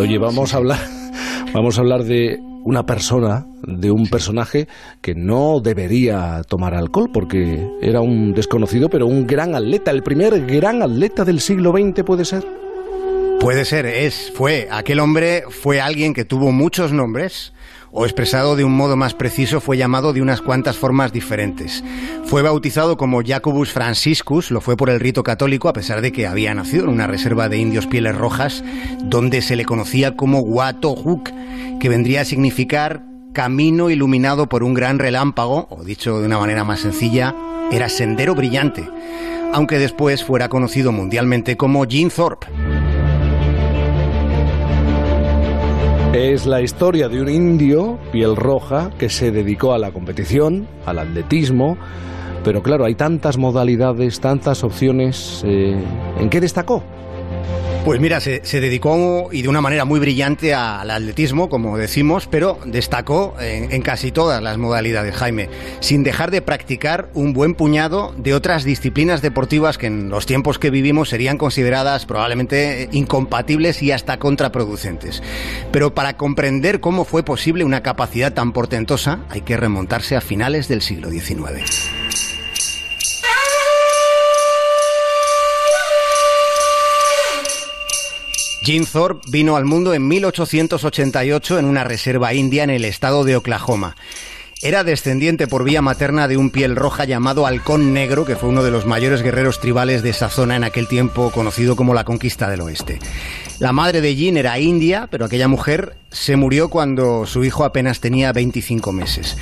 Oye, vamos a hablar, vamos a hablar de una persona, de un personaje que no debería tomar alcohol porque era un desconocido, pero un gran atleta, el primer gran atleta del siglo XX puede ser. Puede ser, es, fue. Aquel hombre fue alguien que tuvo muchos nombres, o expresado de un modo más preciso, fue llamado de unas cuantas formas diferentes. Fue bautizado como Jacobus Franciscus, lo fue por el rito católico, a pesar de que había nacido en una reserva de indios pieles rojas, donde se le conocía como Watohuk, que vendría a significar camino iluminado por un gran relámpago, o dicho de una manera más sencilla, era sendero brillante, aunque después fuera conocido mundialmente como Jean Thorpe. Es la historia de un indio, piel roja, que se dedicó a la competición, al atletismo, pero claro, hay tantas modalidades, tantas opciones. Eh, ¿En qué destacó? Pues mira, se, dedicó y de una manera muy brillante al atletismo, como decimos, pero destacó en, casi todas las modalidades, Jaime, sin dejar de practicar un buen puñado de otras disciplinas deportivas que en los tiempos que vivimos serían consideradas probablemente incompatibles y hasta contraproducentes. Pero para comprender cómo fue posible una capacidad tan portentosa, hay que remontarse a finales del siglo XIX. Jim Thorpe vino al mundo en 1888 en una reserva india en el estado de Oklahoma. Era descendiente por vía materna de un piel roja llamado Halcón Negro, que fue uno de los mayores guerreros tribales de esa zona en aquel tiempo conocido como la Conquista del Oeste. La madre de Jean era india, pero aquella mujer se murió cuando su hijo apenas tenía 25 meses.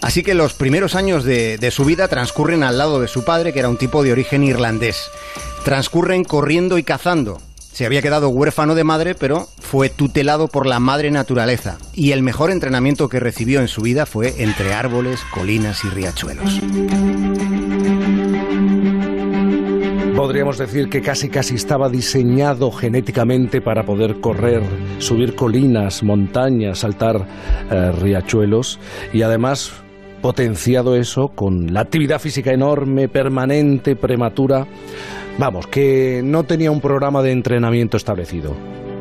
Así que los primeros años de, de su vida transcurren al lado de su padre, que era un tipo de origen irlandés. Transcurren corriendo y cazando, se había quedado huérfano de madre, pero fue tutelado por la madre naturaleza. Y el mejor entrenamiento que recibió en su vida fue entre árboles, colinas y riachuelos. Podríamos decir que casi casi estaba diseñado genéticamente para poder correr, subir colinas, montañas, saltar eh, riachuelos y además potenciado eso con la actividad física enorme, permanente, prematura Vamos, que no tenía un programa de entrenamiento establecido.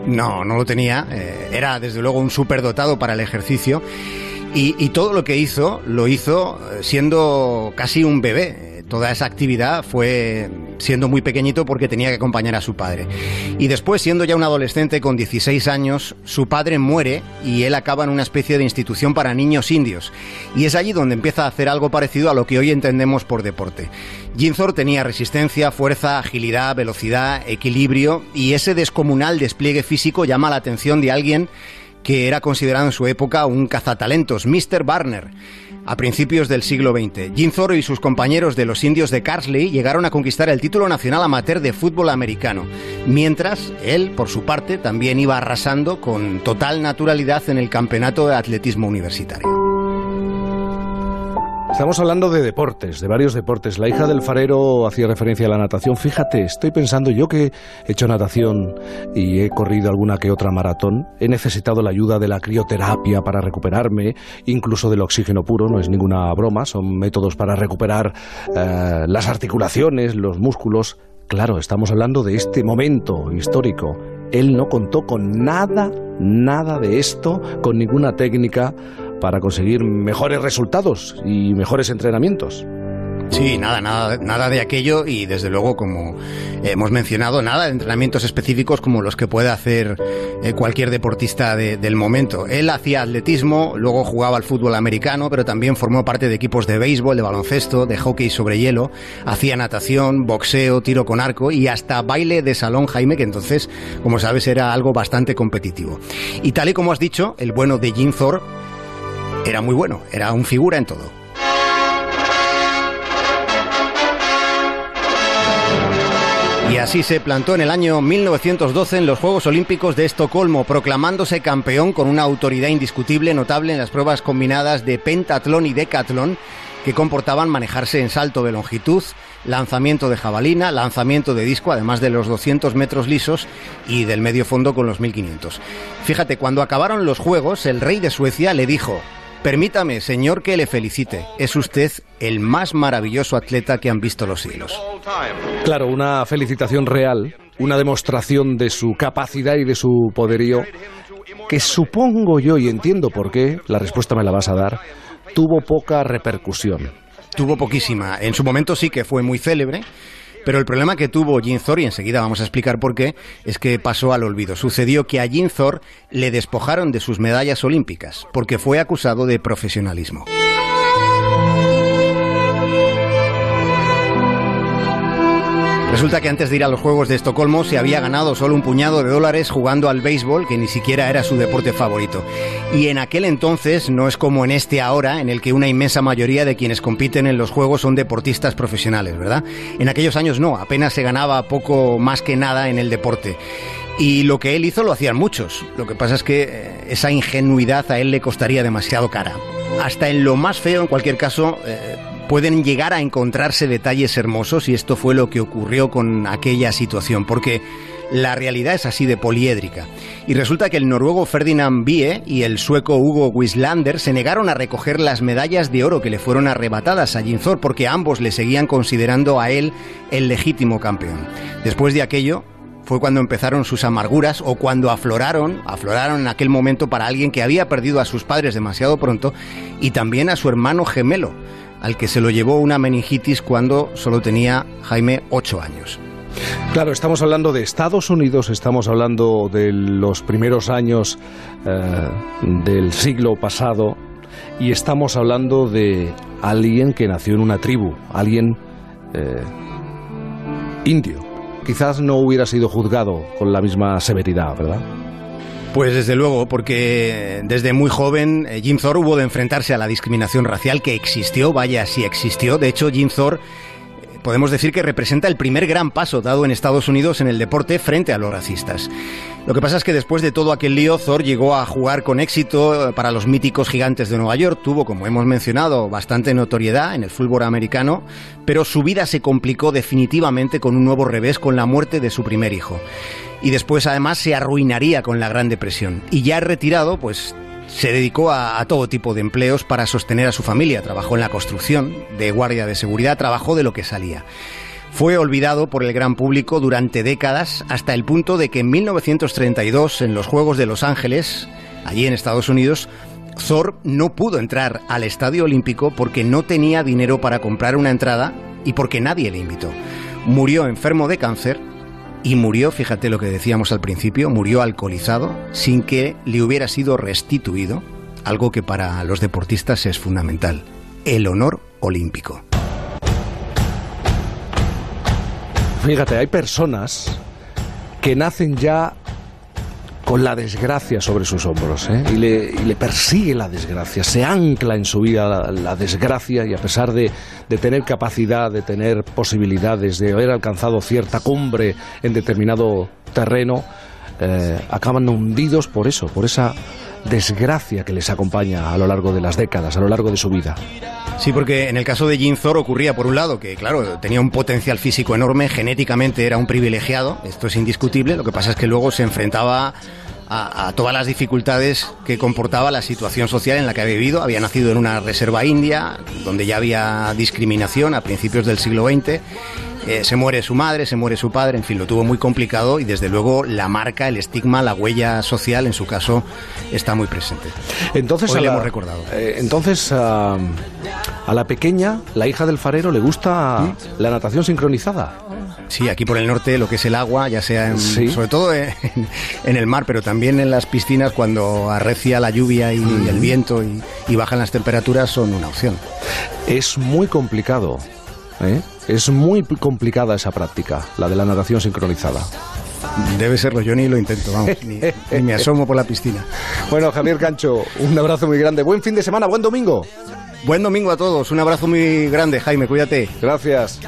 No, no lo tenía. Eh, era desde luego un superdotado para el ejercicio. Y, y, todo lo que hizo, lo hizo eh, siendo casi un bebé toda esa actividad fue siendo muy pequeñito porque tenía que acompañar a su padre. Y después, siendo ya un adolescente con 16 años, su padre muere y él acaba en una especie de institución para niños indios. Y es allí donde empieza a hacer algo parecido a lo que hoy entendemos por deporte. Ginzor tenía resistencia, fuerza, agilidad, velocidad, equilibrio y ese descomunal despliegue físico llama la atención de alguien que era considerado en su época un cazatalentos, Mr. Barner. A principios del siglo XX, Jim Thorpe y sus compañeros de los indios de Carsley llegaron a conquistar el título nacional amateur de fútbol americano, mientras él, por su parte, también iba arrasando con total naturalidad en el campeonato de atletismo universitario. Estamos hablando de deportes, de varios deportes. La hija del farero hacía referencia a la natación. Fíjate, estoy pensando yo que he hecho natación y he corrido alguna que otra maratón. He necesitado la ayuda de la crioterapia para recuperarme, incluso del oxígeno puro, no es ninguna broma, son métodos para recuperar eh, las articulaciones, los músculos. Claro, estamos hablando de este momento histórico. Él no contó con nada, nada de esto, con ninguna técnica para conseguir mejores resultados y mejores entrenamientos. Sí, nada, nada, nada de aquello y desde luego, como hemos mencionado, nada de entrenamientos específicos como los que puede hacer eh, cualquier deportista del momento. Él hacía atletismo, luego jugaba al fútbol americano, pero también formó parte de equipos de béisbol, de baloncesto, de hockey sobre hielo, hacía natación, boxeo, tiro con arco y hasta baile de salón Jaime, que entonces, como sabes, era algo bastante competitivo. Y tal y como has dicho, el bueno de Jim Thor era muy bueno, era un figura en todo. Y así se plantó en el año 1912 en los Juegos Olímpicos de Estocolmo, proclamándose campeón con una autoridad indiscutible notable en las pruebas combinadas de pentatlón y decatlón que comportaban manejarse en salto de longitud, lanzamiento de jabalina, lanzamiento de disco, además de los 200 metros lisos y del medio fondo con los 1500. Fíjate, cuando acabaron los Juegos, el rey de Suecia le dijo, Permítame, señor, que le felicite. Es usted el más maravilloso atleta que han visto los siglos. Claro, una felicitación real una demostración de su capacidad y de su poderío que supongo yo, y entiendo por qué, la respuesta me la vas a dar, tuvo poca repercusión. Tuvo poquísima. En su momento sí que fue muy célebre. Pero el problema que tuvo Jim Thor, y enseguida vamos a explicar por qué, es que pasó al olvido. Sucedió que a Jim Thor le despojaron de sus medallas olímpicas, porque fue acusado de profesionalismo. Resulta que antes de ir a los Juegos de Estocolmo se había ganado solo un puñado de dólares jugando al béisbol, que ni siquiera era su deporte favorito. Y en aquel entonces no es como en este ahora, en el que una inmensa mayoría de quienes compiten en los Juegos son deportistas profesionales, ¿verdad? En aquellos años no, apenas se ganaba poco más que nada en el deporte. Y lo que él hizo lo hacían muchos. Lo que pasa es que eh, esa ingenuidad a él le costaría demasiado cara. Hasta en lo más feo, en cualquier caso, eh, pueden llegar a encontrarse detalles hermosos y esto fue lo que ocurrió con aquella situación, porque la realidad es así de poliédrica. Y resulta que el noruego Ferdinand Bie y el sueco Hugo Wislander se negaron a recoger las medallas de oro que le fueron arrebatadas a Ginzor porque ambos le seguían considerando a él el legítimo campeón. Después de aquello, fue cuando empezaron sus amarguras o cuando afloraron, afloraron en aquel momento para alguien que había perdido a sus padres demasiado pronto y también a su hermano gemelo, al que se lo llevó una meningitis cuando solo tenía Jaime ocho años. Claro, estamos hablando de Estados Unidos, estamos hablando de los primeros años eh, del siglo pasado y estamos hablando de alguien que nació en una tribu, alguien eh, indio. Quizás no hubiera sido juzgado con la misma severidad, ¿verdad? Pues desde luego, porque desde muy joven eh, Jim Thor hubo de enfrentarse a la discriminación racial que existió, vaya si existió. De hecho, Jim Thor eh, podemos decir que representa el primer gran paso dado en Estados Unidos en el deporte frente a los racistas. Lo que pasa es que después de todo aquel lío, Thor llegó a jugar con éxito para los míticos gigantes de Nueva York, tuvo, como hemos mencionado, bastante notoriedad en el fútbol americano, pero su vida se complicó definitivamente con un nuevo revés con la muerte de su primer hijo y después además se arruinaría con la Gran Depresión. Y ya retirado, pues se dedicó a, todo tipo de empleos para sostener a su familia. Trabajó en la construcción, de guardia de seguridad, trabajó de lo que salía. Fue olvidado por el gran público durante décadas hasta el punto de que en 1932, en los Juegos de Los Ángeles, allí en Estados Unidos, Thor no pudo entrar al Estadio Olímpico porque no tenía dinero para comprar una entrada y porque nadie le invitó. Murió enfermo de cáncer y murió, fíjate lo que decíamos al principio, murió alcoholizado sin que le hubiera sido restituido algo que para los deportistas es fundamental, el honor olímpico. Fíjate, hay personas que nacen ya con la desgracia sobre sus hombros ¿eh? y, le, persigue la desgracia, se ancla en su vida la, desgracia y a pesar de, tener capacidad, de tener posibilidades, de haber alcanzado cierta cumbre en determinado terreno, eh, acaban hundidos por eso, por esa desgracia que les acompaña a lo largo de las décadas, a lo largo de su vida. Sí, porque en el caso de Jim Thor ocurría por un lado que, claro, tenía un potencial físico enorme, genéticamente era un privilegiado, esto es indiscutible, lo que pasa es que luego se enfrentaba a, todas las dificultades que comportaba la situación social en la que había vivido. Había nacido en una reserva india, donde ya había discriminación a principios del siglo XX. Eh, se muere su madre, se muere su padre, en fin, lo tuvo muy complicado y desde luego la marca, el estigma, la huella social, en su caso, está muy presente. Entonces, Hoy hemos recordado. Eh, entonces, a la pequeña, la hija del farero, le gusta la natación sincronizada. Sí, aquí por el norte lo que es el agua, ya sea en, sobre todo en, el mar, pero también en las piscinas cuando arrecia la lluvia y mm. el viento y, bajan las temperaturas son una opción. Es muy complicado. ¿Eh? Es muy complicada esa práctica, la de la natación sincronizada. Debe serlo, yo ni lo intento, vamos, ni, ni, me asomo por la piscina. Bueno, Javier Cancho, un abrazo muy grande. Buen fin de semana, buen domingo. Buen domingo a todos, un abrazo muy grande, Jaime, cuídate. Gracias.